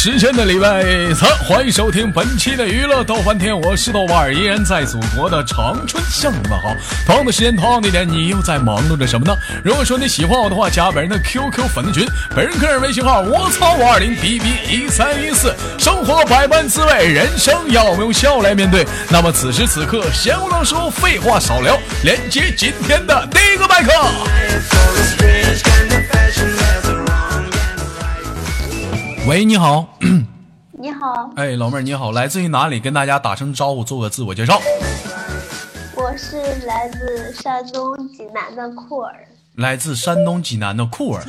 时间的礼拜三，欢迎收听本期的娱乐逗翻天，我是豆瓣儿，依然在祖国的长春向你们好。同样的时间，同样地点，你又在忙碌着什么呢？如果说你喜欢我的话，加本人的 QQ 粉丝群，本人个人微信号我操五二零 B B 一三一四。生活百般滋味，人生要我们用笑来面对。那么此时此刻，闲话少说，废话少聊，连接今天的第一个麦克。喂，你好。你好，哎，老妹儿你好，来自于哪里？跟大家打声招呼，做个自我介绍。我是来自山东济南的酷儿。来自山东济南的酷儿，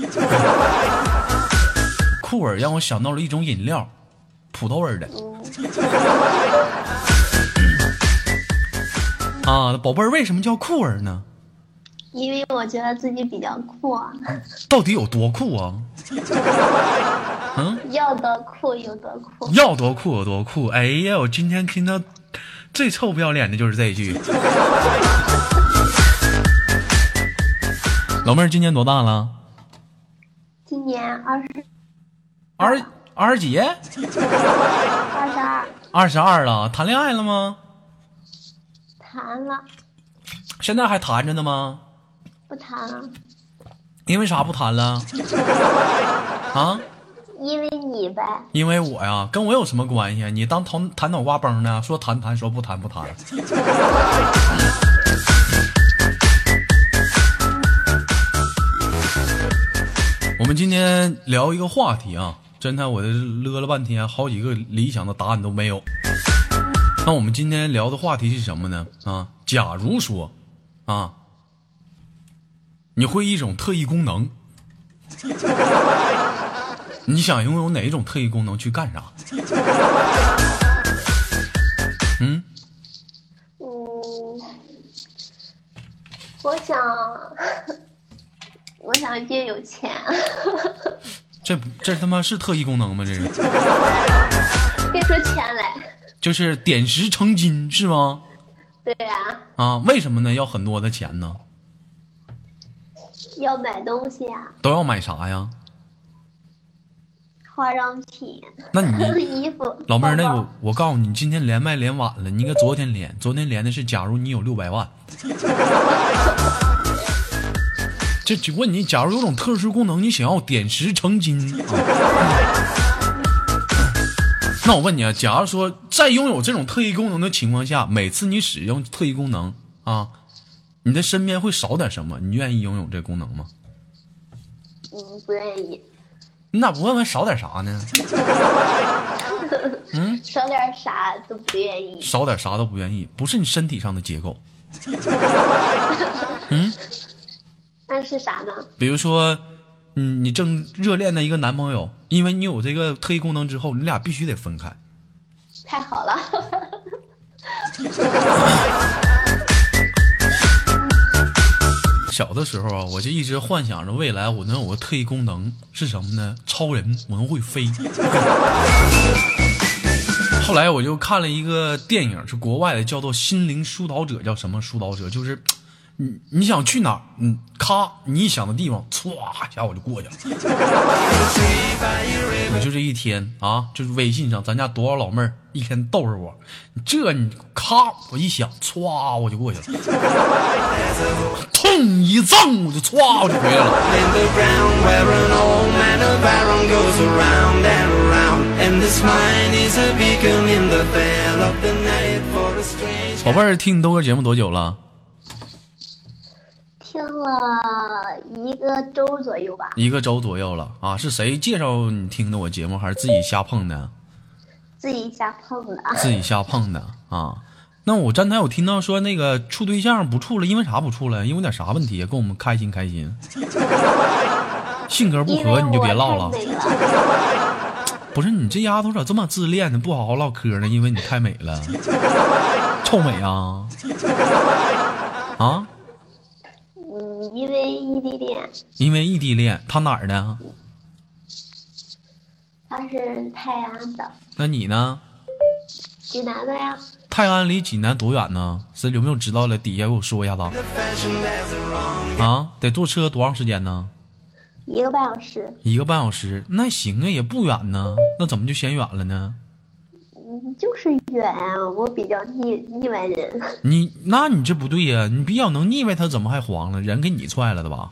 酷儿让我想到了一种饮料，葡萄味儿的。啊，宝贝儿，为什么叫酷儿呢？因为我觉得自己比较酷啊，到底有多酷啊？嗯要多酷有多酷。要多酷有多酷。哎呀，我今天听到最臭不要脸的就是这一句。老妹儿今年多大了？今年二十二二十几？二十二，二十二了，谈恋爱了吗？谈了现在还谈着呢吗？不谈了？因为啥不谈了？啊？因为你呗。因为我呀，跟我有什么关系？你当谈谈脑瓜崩呢？说谈谈，说不谈不谈。我们今天聊一个话题啊，真的，我这乐了半天，好几个理想的答案都没有。那我们今天聊的话题是什么呢？啊，假如说，啊，你会一种特异功能，你想拥有哪一种特异功能去干啥？嗯，嗯，我想，我想变有钱，这这他妈是特异功能吗？这是，别说钱来。就是点石成金是吗？对呀、啊，为什么呢？要很多的钱呢？要买东西啊，都要买啥呀？化妆品、那你衣服。老妹儿，那包包个我告诉你，今天连麦连晚了，你应该昨天连，昨天连的是假如你有六百万。这就问你，假如有种特殊功能，你想要点石成金啊？那我问你啊，假如说在拥有这种特异功能的情况下，每次你使用特异功能啊，你的身边会少点什么？你愿意拥有这功能吗？嗯，不愿意，你咋不问问少点啥呢？嗯少点啥都不愿意。少点啥都不愿意，不是你身体上的结构。嗯那是啥呢？比如说，嗯，你正热恋的一个男朋友，因为你有这个特异功能之后，你俩必须得分开。太好了，小的时候啊，我就一直幻想着未来我能有个特异功能是什么呢？超人，我能会飞。后来我就看了一个电影，是国外的，叫做《心灵疏导者》，叫什么疏导者？就是你你想去哪儿，嗯，咔，你想的地方，歘一下我就过去了。我就这一天啊，就是微信上咱家多少老妹儿一天逗着我，这你咔，我一想，歘，我就过去了，痛一挣，我就歘，我就回来了。宝贝儿，听你豆哥节目多久了？听了一个周左右吧，一个周左右了啊！是谁介绍你听的我节目，还是自己瞎碰的？自己瞎碰的。自己瞎碰的啊？那我刚才我听到说那个处对象不处了，因为啥不处了？因为点啥问题？跟我们开心开心。性格不合你就别唠了不是你这丫头咋这么自恋呢？不好好唠嗑呢？因为你太美了，臭美啊！啊？嗯，因为异地恋，因为异地恋，他哪儿的？他是泰安的，那你呢？济南的呀，泰安离济南多远呢？是有没有知道的？底下给我说一下子.啊？得坐车多长时间呢？一个半小时。一个半小时，那行啊，也不远呢。那怎么就嫌远了呢？嗯，就是远啊，我比较腻腻歪人。你那你这不对呀、你比较能腻歪他，怎么还黄了？人给你踹了的吧？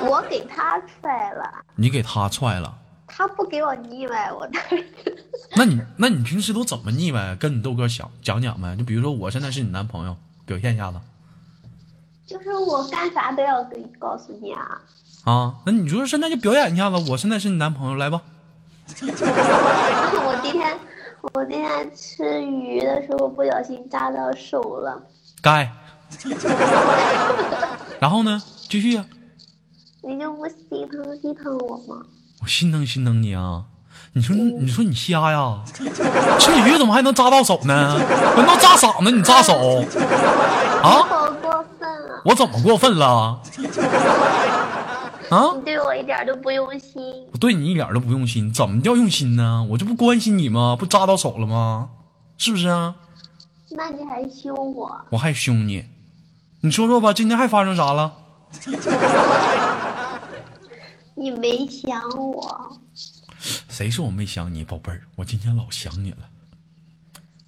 我给他踹了，你给他踹了。他不给我腻歪，我当然。那你那你平时都怎么腻歪？跟你豆哥讲讲讲呗。就比如说我现在是你男朋友，表现一下子就是我干啥都要跟告诉你啊。啊。那你说现在就表演一下子，我现在是你男朋友，来吧。我今天我今天吃鱼的时候不小心扎到手了，该。然后呢？继续啊。你就不心疼心疼我吗？我心疼心疼你啊！你说你说你瞎呀？吃鱼怎么还能扎到手呢？难道扎嗓子你扎手？啊？好过分了！我怎么过分了？啊？你对我一点都不用心。我对你一点都不用心，怎么叫用心呢？我这不关心你吗？不扎到手了吗？是不是啊？那你还凶我？我还凶你，你说说吧，今天还发生啥了？你没想我，谁说我没想你，宝贝儿？我今天老想你了。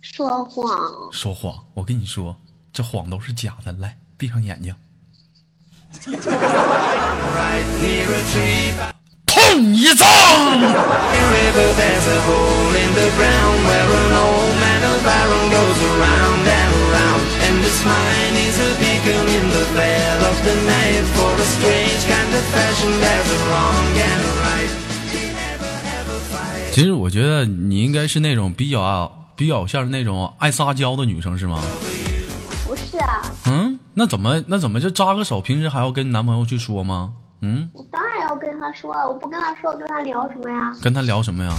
说谎。说谎，我跟你说，这谎都是假的。来，闭上眼睛痛一仗。其实我觉得你应该是那种比较比较像是那种爱撒娇的女生，是吗？不是啊，嗯，那怎么那怎么就扎个手？平时还要跟男朋友去说吗？嗯，我当然要跟他说，我不跟他说，我跟他聊什么呀？跟他聊什么呀？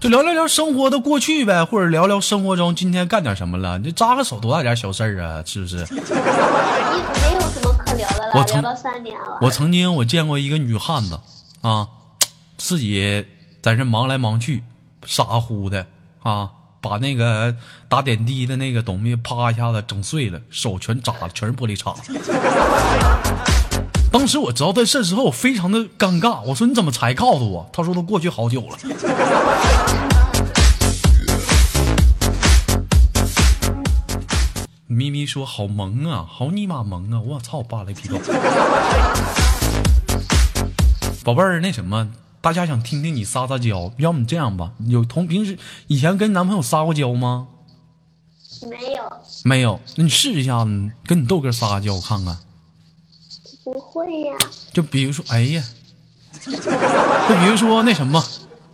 就聊聊聊生活的过去呗，或者聊聊生活中今天干点什么了。你这扎个手多大点小事儿啊？是不是？你没有什么可聊的了，我从聊到三点了。我曾经我见过一个女汉子啊，自己在这忙来忙去，傻乎的啊，把那个打点滴的那个东西啪一下子整碎了，手全扎了，全是玻璃碴。当时我知道这事之后，我非常的尴尬。我说你怎么才告诉我？他说都过去好久了。咪咪说好萌啊，好尼玛萌啊！我操，扒雷皮狗。宝贝儿，那什么，大家想听听你撒撒娇，要么这样吧，有同平时以前跟男朋友撒过娇吗？没有，没有，那你试一下子，跟你豆哥撒个娇，我看看。不会呀。就比如说，哎呀，就比如说那什么，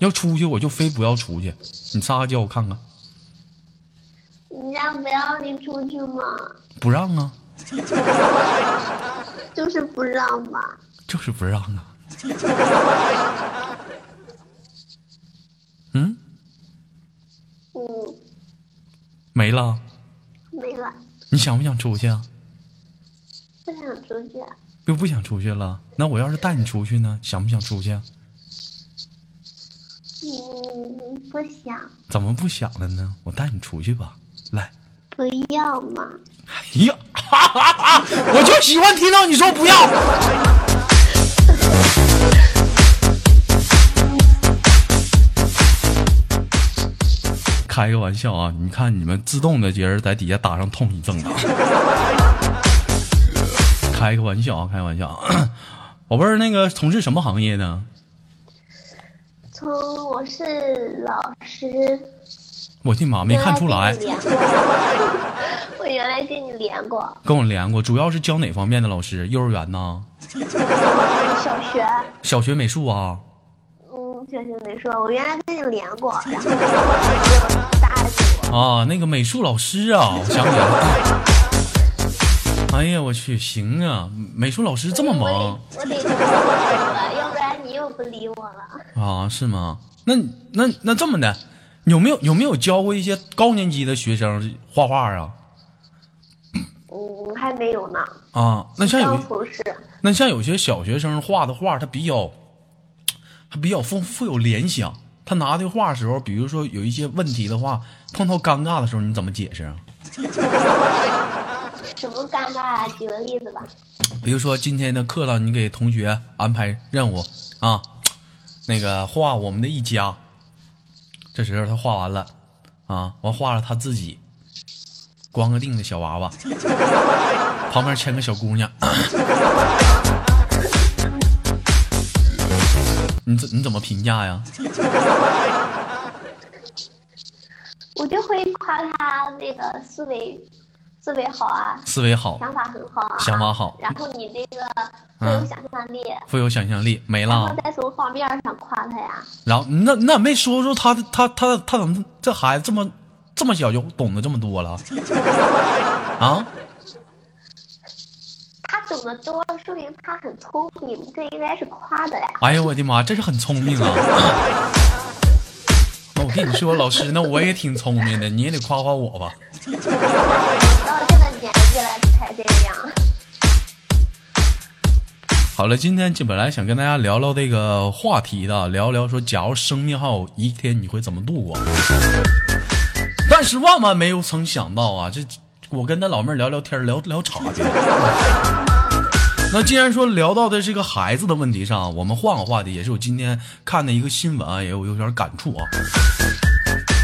要出去我就非不要出去，你撒个娇我看看。人家不让你出去吗？不让啊，就是不让吧。就是不让啊。嗯，嗯，没了。没了，你想不想出去啊？不想出去。又不想出去了，那我要是带你出去呢？想不想出去啊？嗯，不想，怎么不想了呢？我带你出去吧，来。不要嘛。哎呀，哈哈哈！我就喜欢听到你说不要。开个玩笑啊！你看你们自动的节儿在底下打上痛一症啊！开个玩笑啊，开个玩笑啊！宝贝儿，那个从事什么行业呢？从我是老师，我的妈，没看出来我原来跟你连过，跟我连过，主要是教哪方面的老师？幼儿园呢？小学，小学美术啊？嗯，小学没说，我原来跟你连过，然后。啊，那个美术老师啊，我想起来了。哎呀，我去，行啊，美术老师这么忙我得我得了，要不然你又不理我了。啊？是吗？那那那这么的，有没有有没有教过一些高年级的学生画画啊？嗯，还没有呢，啊，那像有。那像有些小学生画的画，他比较，他比较丰富有联想。他拿的画时候，比如说有一些问题的话，碰到尴尬的时候，你怎么解释啊？什么尴尬啊？举个例子吧。比如说今天的课上，你给同学安排任务啊，那个画我们的一家。这时候他画完了啊，完画了他自己，光个腚的小娃娃，旁边牵个小姑娘。你怎你怎么评价呀？我就会夸他那个思维思维好啊，思维好，想法很好啊，想法好然后你这个富有想象力，富有想象力，没然后了。再从方面上夸他呀。然后那那没说说他他他他怎么这孩子这么这么小就懂得这么多了 啊？他懂得多，说明他很聪明，这应该是夸的呀。哎呦我的妈，这是很聪明啊！那 我跟你说，老师，那我也挺聪明的，你也得夸夸我吧。到这个年纪了才这样。好了，今天就本来想跟大家聊聊这个话题的，聊聊说，假如生命还有一天，你会怎么度过？但是万万没有曾想到啊，这我跟那老妹儿聊聊天，聊聊岔去了。那既然说聊到的这个孩子的问题上，我们换个话题，也是我今天看的一个新闻啊，也有有点感触啊。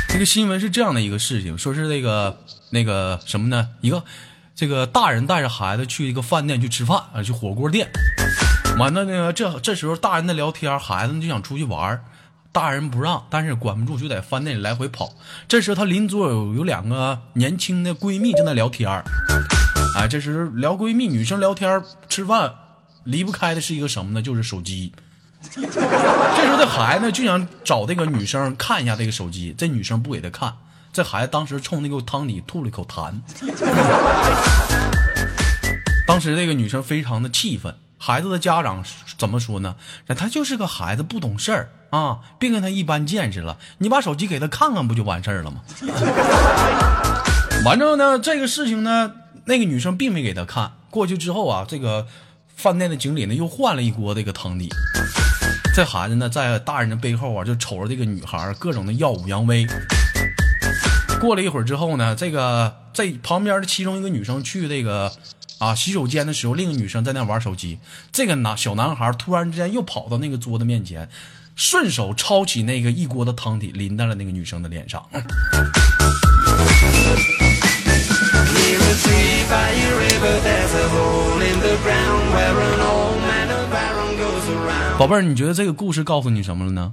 这个新闻是这样的一个事情，说是那个那个什么呢？一个这个大人带着孩子去一个饭店去吃饭啊，去火锅店。完了那个这这时候大人在聊天，孩子就想出去玩大人不让，但是管不住，就在饭店里来回跑。这时候他邻桌有有两个年轻的闺蜜正在聊天哎，这时候聊闺蜜，女生聊天吃饭离不开的是一个什么呢？就是手机。这时候这孩子就想找这个女生看一下这个手机，这女生不给他看，这孩子当时冲那个汤底吐了一口痰。当时这个女生非常的气愤，孩子的家长怎么说呢？那他就是个孩子，不懂事儿啊，别跟他一般见识了。你把手机给他看看，不就完事儿了吗？完之后呢，这个事情呢，那个女生并没给他看。过去之后啊，这个饭店的经理呢又换了一锅这个汤底。这孩子呢，在大人的背后啊，就瞅着这个女孩各种的耀武扬威。过了一会儿之后呢，这个在旁边的其中一个女生去这个啊洗手间的时候，另一个女生在那玩手机。这个男小男孩突然之间又跑到那个桌子面前，顺手抄起那个一锅的汤底淋在了那个女生的脸上。宝贝儿，你觉得这个故事告诉你什么了呢？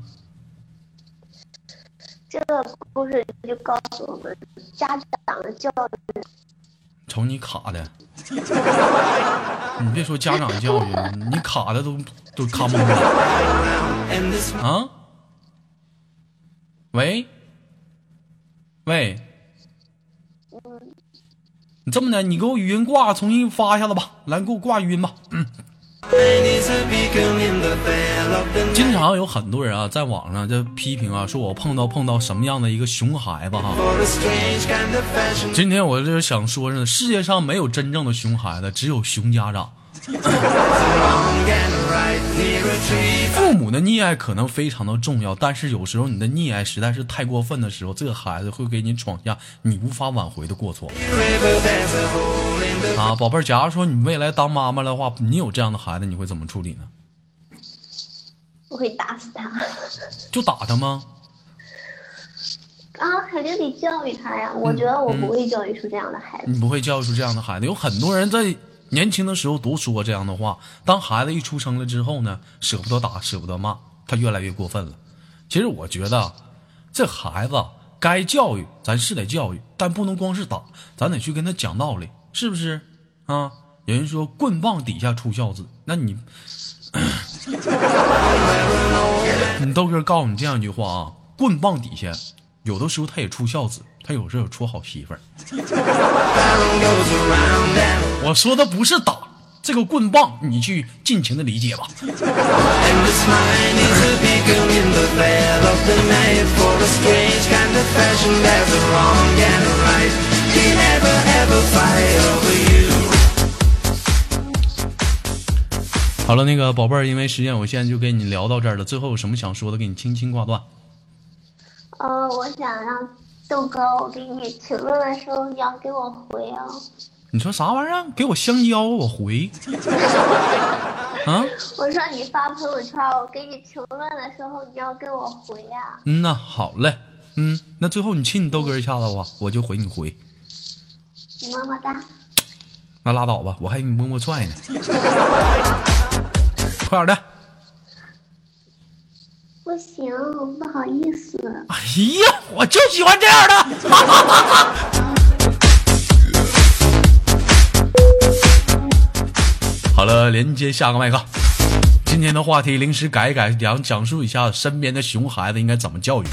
这个故事就告诉我们家长的教育。瞅你卡的，你别说家长教育，你卡的都都卡懵了啊！喂，喂，你这么的，你给我语音挂，重新发一下子吧，来，给我挂语音吧。嗯经常有很多人啊，在网上就批评啊，说我碰到碰到什么样的一个熊孩子哈。今天我就是想说呢，世界上没有真正的熊孩子，只有熊家长。父母的溺爱可能非常的重要，但是有时候你的溺爱实在是太过分的时候，这个孩子会给你闯下你无法挽回的过错 啊，宝贝儿。假如说你未来当妈妈的话，你有这样的孩子，你会怎么处理呢？我会打死他。就打他吗？啊，肯定得教育他呀！我觉得我不会教育出这样的孩子。你不会教育出这样的孩子。有很多人在年轻的时候都说这样的话，当孩子一出生了之后呢，舍不得打，舍不得骂，他越来越过分了。其实我觉得，这孩子该教育，咱是得教育，但不能光是打，咱得去跟他讲道理，是不是？啊，有人说棍棒底下出孝子，那你，你豆哥告诉你这样一句话啊，棍棒底下有的时候他也出孝子，他有时候出好媳妇儿。我说的不是打这个棍棒，你去尽情的理解吧。好了，那个宝贝儿，因为时间有限，就跟你聊到这儿了。最后有什么想说的，给你轻轻挂断。呃，我想让豆哥，我给你评论的时候你要给我回啊。你说啥玩意儿？给我香蕉，我回。啊，我说你发朋友圈，我给你评论的时候，你要给我回呀、嗯呐，好嘞，嗯，那最后你亲你豆哥一下子吧，我就回你回。么么哒。那拉倒吧，我还给你摸摸踹呢。快点的！不行，不好意思。哎呀，我就喜欢这样的。好了，连接下个麦克。今天的话题临时改一改，讲讲述一下身边的熊孩子应该怎么教育。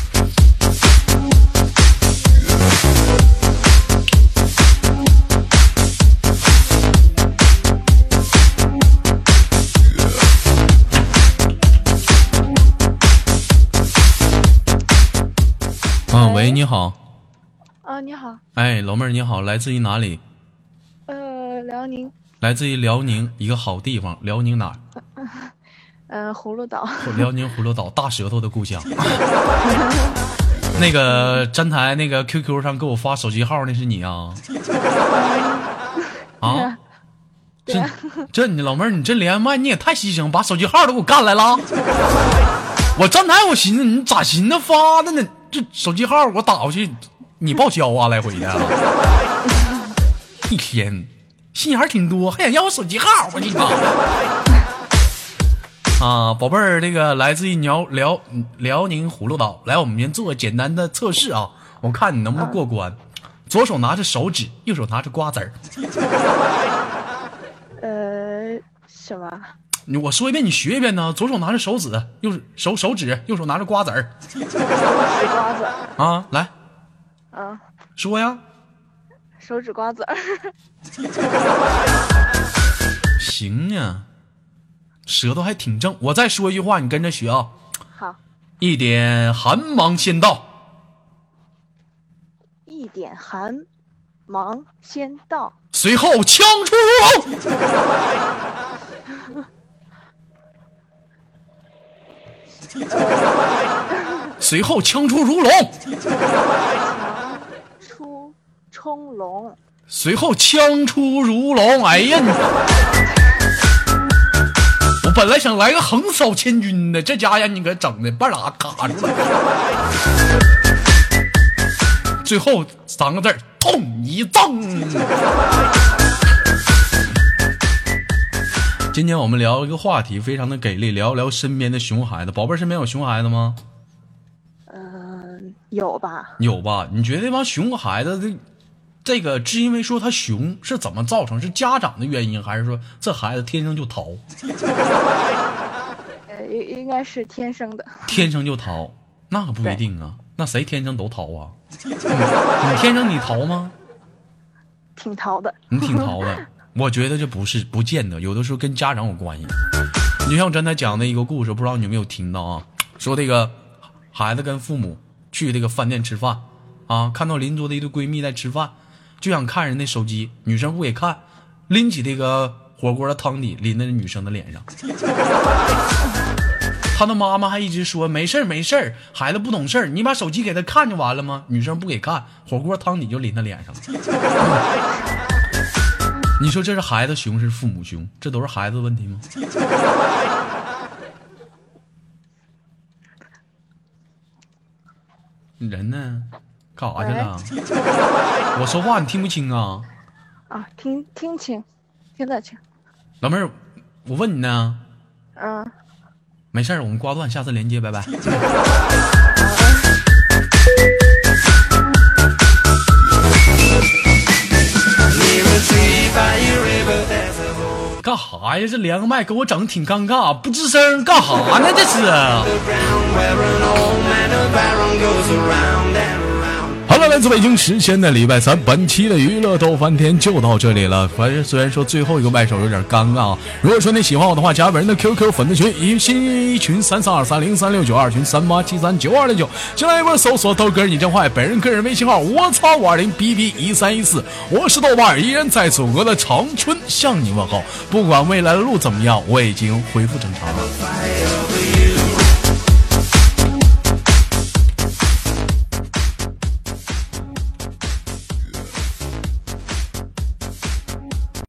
嗯，喂，你好，啊，你好，哎，老妹儿你好，来自于哪里？呃，辽宁，来自于辽宁一个好地方，辽宁哪儿？呃，葫芦岛，辽宁葫芦岛，大舌头的故乡。那个站台那个 QQ 上给我发手机号，那是你啊？啊？这这你老妹儿，你这连麦你也太牺牲，把手机号都给我干来了。我站台我寻思你咋寻思发的呢？这手机号我打过去，你报销啊，来回的。一天心眼儿挺多，还想要我手机号，我你妈！啊，宝贝儿，这个来自于辽辽辽宁葫芦岛，来，我们先做个简单的测试啊，我看你能不能过关。左手拿着手指，右手拿着瓜子儿。呃，什么？你我说一遍，你学一遍呢。左手拿着手指，右手手指，右手拿着瓜子儿。瓜子儿，啊，来啊，说呀。手指瓜子儿，行呀，舌头还挺正。我再说一句话，你跟着学啊。好，一点寒芒先到，一点寒芒先到，随后枪出如 随后枪出如龙，出冲龙，随后枪出如龙。哎呀，你我本来想来个横扫千军的，这家让你给整的半拉卡住了。最后三个字儿：痛一赠。今天我们聊一个话题，非常的给力，聊一聊身边的熊孩子。宝贝儿身边有熊孩子吗？嗯、有吧？有吧？你觉得这帮熊孩子的这个，是因为说他熊是怎么造成？是家长的原因，还是说这孩子天生就淘，呃，应应该是天生的，天生就淘？那可不一定啊。那谁天生都淘啊？你 你天生你淘吗？挺淘的。你挺淘的。我觉得这不是不见得，有的时候跟家长有关系。你就像我刚才讲的一个故事，不知道你有没有听到啊？说这个孩子跟父母去这个饭店吃饭啊，看到邻桌的一对闺蜜在吃饭，就想看人家手机，女生不给看，拎起这个火锅的汤底淋在女生的脸上。他的妈妈还一直说没事儿没事儿，孩子不懂事儿，你把手机给他看就完了吗？女生不给看，火锅汤底就淋他脸上了。你说这是孩子熊是父母熊？这都是孩子的问题吗？你 人呢？干啥去了？我说话你听不清啊？啊，听听清，听得清。老妹儿，我问你呢。嗯，没事儿，我们挂断，下次连接，拜拜。干哈呀？这连个麦给我整的挺尴尬，不吱声，干哈呢？这是。自北京时间的礼拜三，本期的娱乐逗翻天就到这里了。反正虽然说最后一个麦手有点尴尬啊，如果说你喜欢我的话，加本人的 QQ 粉丝群，一新一群三三二三零三六九，二群三八七三九二零九，进来一波搜索豆哥你真坏，本人个人微信号我操五二零 bb 一三一四，我是豆瓣，依然在祖国的长春向你问好。不管未来的路怎么样，我已经恢复正常了。